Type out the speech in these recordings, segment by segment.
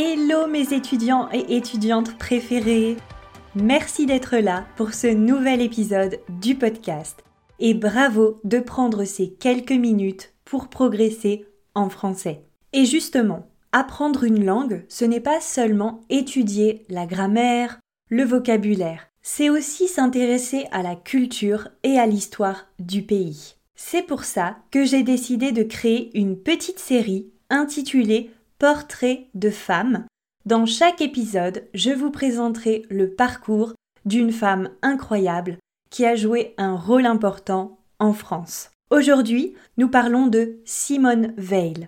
Hello mes étudiants et étudiantes préférés Merci d'être là pour ce nouvel épisode du podcast et bravo de prendre ces quelques minutes pour progresser en français. Et justement, apprendre une langue, ce n'est pas seulement étudier la grammaire, le vocabulaire, c'est aussi s'intéresser à la culture et à l'histoire du pays. C'est pour ça que j'ai décidé de créer une petite série intitulée Portrait de femme. Dans chaque épisode, je vous présenterai le parcours d'une femme incroyable qui a joué un rôle important en France. Aujourd'hui, nous parlons de Simone Veil.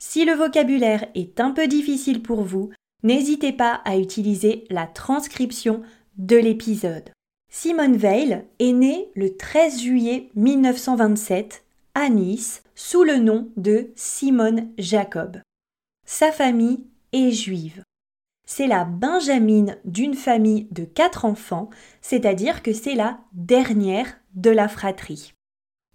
Si le vocabulaire est un peu difficile pour vous, n'hésitez pas à utiliser la transcription de l'épisode. Simone Veil est née le 13 juillet 1927 à Nice sous le nom de Simone Jacob. Sa famille est juive. C'est la benjamine d'une famille de quatre enfants, c'est-à-dire que c'est la dernière de la fratrie.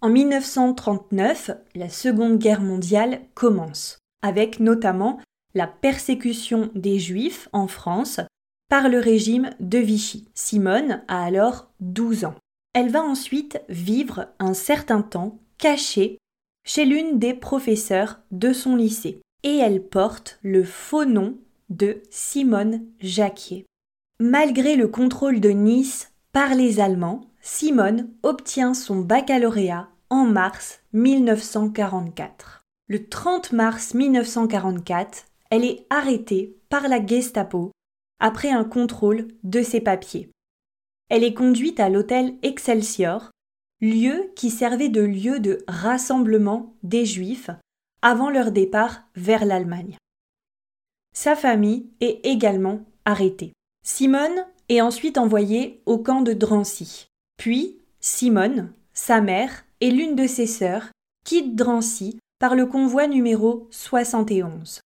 En 1939, la Seconde Guerre mondiale commence, avec notamment la persécution des Juifs en France par le régime de Vichy. Simone a alors 12 ans. Elle va ensuite vivre un certain temps cachée chez l'une des professeurs de son lycée et elle porte le faux nom de Simone Jacquier. Malgré le contrôle de Nice par les Allemands, Simone obtient son baccalauréat en mars 1944. Le 30 mars 1944, elle est arrêtée par la Gestapo après un contrôle de ses papiers. Elle est conduite à l'hôtel Excelsior, lieu qui servait de lieu de rassemblement des Juifs avant leur départ vers l'Allemagne. Sa famille est également arrêtée. Simone est ensuite envoyée au camp de Drancy. Puis, Simone, sa mère et l'une de ses sœurs quittent Drancy par le convoi numéro 71.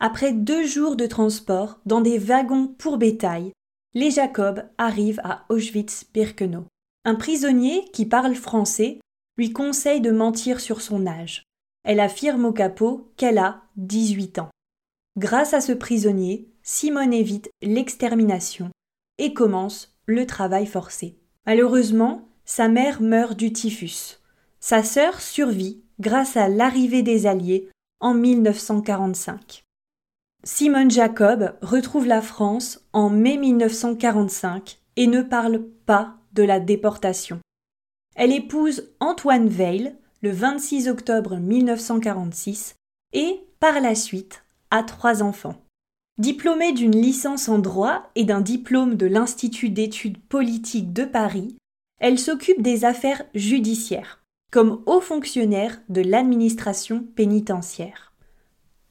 Après deux jours de transport dans des wagons pour bétail, les Jacob arrivent à Auschwitz-Birkenau. Un prisonnier qui parle français lui conseille de mentir sur son âge. Elle affirme au capot qu'elle a 18 ans. Grâce à ce prisonnier, Simone évite l'extermination et commence le travail forcé. Malheureusement, sa mère meurt du typhus. Sa sœur survit grâce à l'arrivée des Alliés en 1945. Simone Jacob retrouve la France en mai 1945 et ne parle pas de la déportation. Elle épouse Antoine Veil, le 26 octobre 1946 et, par la suite, a trois enfants. Diplômée d'une licence en droit et d'un diplôme de l'Institut d'études politiques de Paris, elle s'occupe des affaires judiciaires, comme haut fonctionnaire de l'administration pénitentiaire.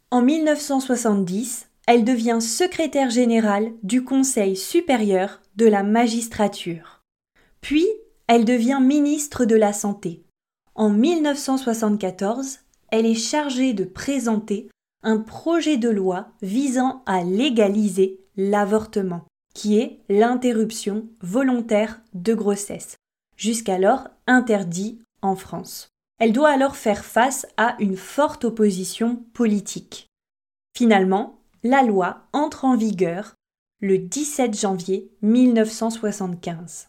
En 1970, elle devient secrétaire générale du Conseil supérieur de la magistrature. Puis, elle devient ministre de la Santé. En 1974, elle est chargée de présenter un projet de loi visant à légaliser l'avortement, qui est l'interruption volontaire de grossesse, jusqu'alors interdit en France. Elle doit alors faire face à une forte opposition politique. Finalement, la loi entre en vigueur le 17 janvier 1975.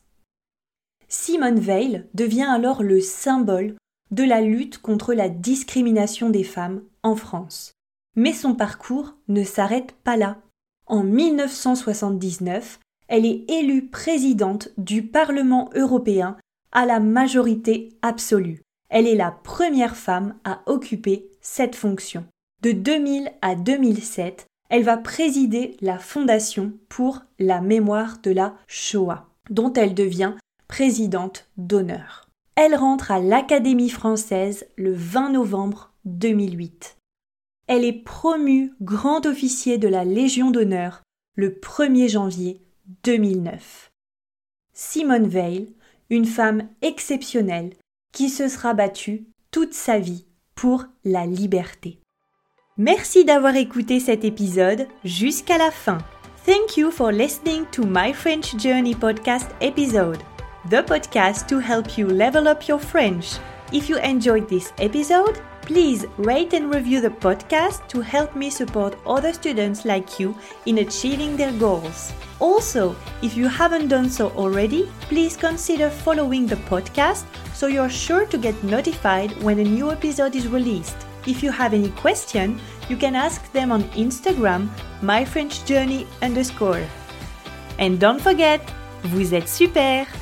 Simone Veil devient alors le symbole de la lutte contre la discrimination des femmes en France. Mais son parcours ne s'arrête pas là. En 1979, elle est élue présidente du Parlement européen à la majorité absolue. Elle est la première femme à occuper cette fonction. De 2000 à 2007, elle va présider la Fondation pour la mémoire de la Shoah, dont elle devient présidente d'honneur. Elle rentre à l'Académie française le 20 novembre 2008. Elle est promue grand officier de la Légion d'honneur le 1er janvier 2009. Simone Veil, une femme exceptionnelle qui se sera battue toute sa vie pour la liberté. Merci d'avoir écouté cet épisode jusqu'à la fin. Thank you for listening to my French Journey podcast episode, the podcast to help you level up your French. If you enjoyed this episode, Please rate and review the podcast to help me support other students like you in achieving their goals. Also, if you haven't done so already, please consider following the podcast so you're sure to get notified when a new episode is released. If you have any question, you can ask them on Instagram, myfrenchjourney underscore. And don't forget, vous êtes super!